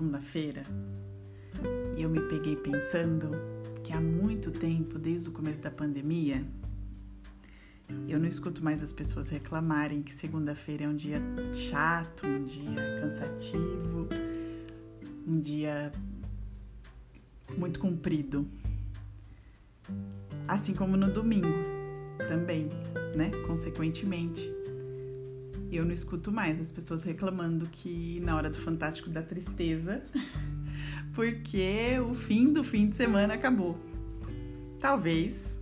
segunda-feira e eu me peguei pensando que há muito tempo, desde o começo da pandemia, eu não escuto mais as pessoas reclamarem que segunda-feira é um dia chato, um dia cansativo, um dia muito comprido. Assim como no domingo também, né? Consequentemente eu não escuto mais as pessoas reclamando que na hora do Fantástico da Tristeza, porque o fim do fim de semana acabou. Talvez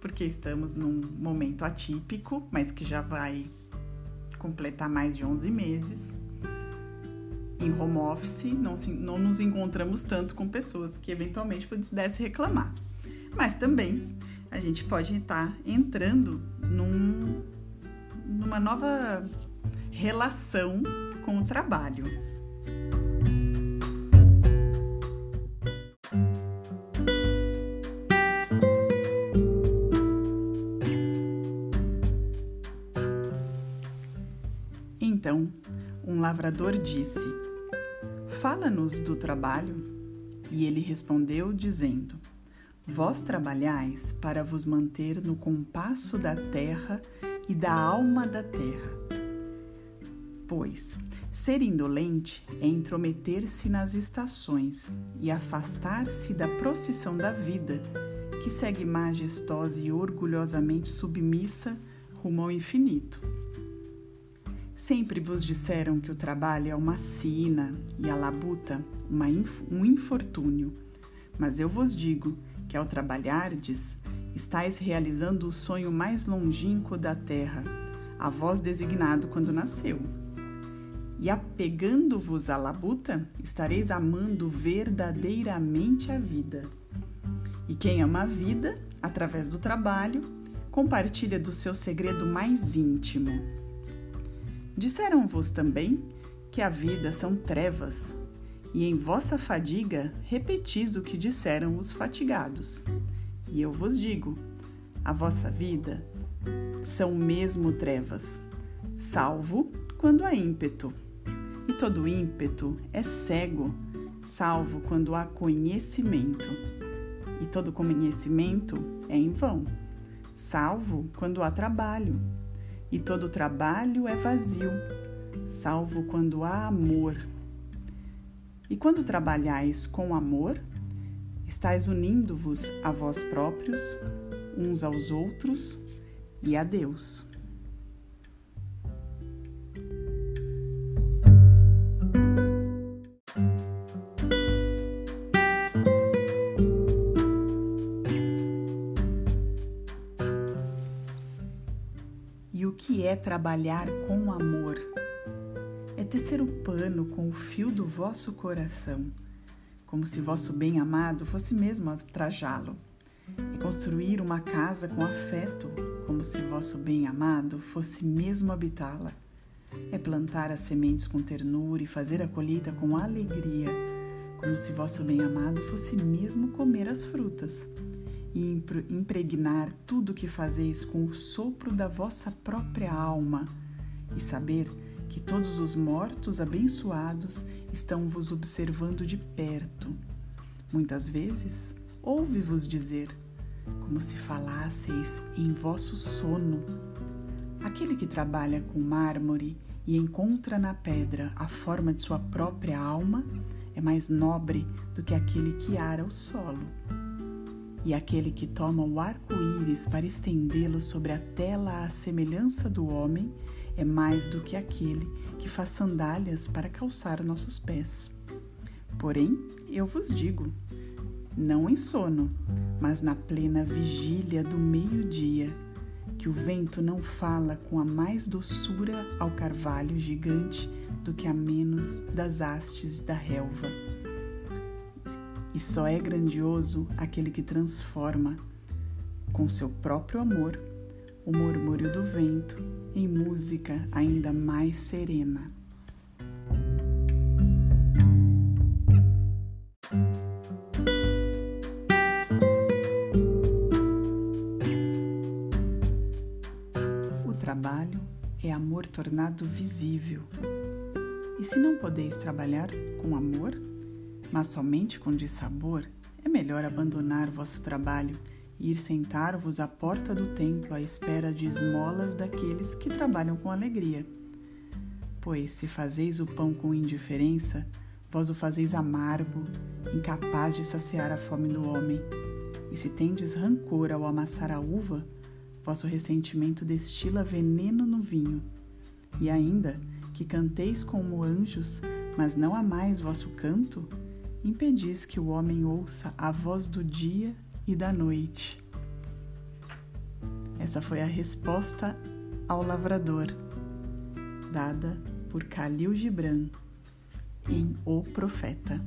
porque estamos num momento atípico, mas que já vai completar mais de 11 meses. Em home office, não, se, não nos encontramos tanto com pessoas que eventualmente pudessem reclamar. Mas também a gente pode estar entrando num numa nova relação com o trabalho. Então, um lavrador disse: Fala-nos do trabalho. E ele respondeu, dizendo: Vós trabalhais para vos manter no compasso da terra e da alma da terra. Pois, ser indolente é intrometer-se nas estações e afastar-se da procissão da vida, que segue majestosa e orgulhosamente submissa rumo ao infinito. Sempre vos disseram que o trabalho é uma sina e a labuta uma um infortúnio, mas eu vos digo que ao trabalhardes, estáis realizando o sonho mais longínquo da terra, a vós designado quando nasceu. E apegando-vos à labuta, estareis amando verdadeiramente a vida. E quem ama a vida, através do trabalho, compartilha do seu segredo mais íntimo. Disseram-vos também que a vida são trevas, e em vossa fadiga repetis o que disseram os fatigados. E eu vos digo: a vossa vida são mesmo trevas, salvo quando há ímpeto. E todo ímpeto é cego, salvo quando há conhecimento. E todo conhecimento é em vão, salvo quando há trabalho. E todo trabalho é vazio, salvo quando há amor. E quando trabalhais com amor, estáis unindo-vos a vós próprios, uns aos outros e a Deus. E o que é trabalhar com amor? É tecer o pano com o fio do vosso coração como se vosso bem-amado fosse mesmo trajá-lo, e construir uma casa com afeto, como se vosso bem-amado fosse mesmo habitá-la. É plantar as sementes com ternura e fazer a colheita com alegria, como se vosso bem-amado fosse mesmo comer as frutas, e impregnar tudo o que fazeis com o sopro da vossa própria alma, e saber que todos os mortos abençoados estão vos observando de perto. Muitas vezes ouve-vos dizer, como se falasseis em vosso sono. Aquele que trabalha com mármore e encontra na pedra a forma de sua própria alma é mais nobre do que aquele que ara o solo. E aquele que toma o arco-íris para estendê-lo sobre a tela à semelhança do homem é mais do que aquele que faz sandálias para calçar nossos pés. Porém, eu vos digo, não em sono, mas na plena vigília do meio-dia, que o vento não fala com a mais doçura ao carvalho gigante do que a menos das hastes da relva. E só é grandioso aquele que transforma, com seu próprio amor, o murmúrio do vento em música ainda mais serena. O trabalho é amor tornado visível. E se não podeis trabalhar com amor, mas somente com dissabor, é melhor abandonar vosso trabalho ir sentar-vos à porta do templo à espera de esmolas daqueles que trabalham com alegria. Pois se fazeis o pão com indiferença, vós o fazeis amargo, incapaz de saciar a fome do homem. E se tendes rancor ao amassar a uva, vosso ressentimento destila veneno no vinho. E ainda que canteis como anjos, mas não amais vosso canto, impedis que o homem ouça a voz do dia e da noite. Essa foi a resposta ao lavrador, dada por Khalil Gibran em O Profeta.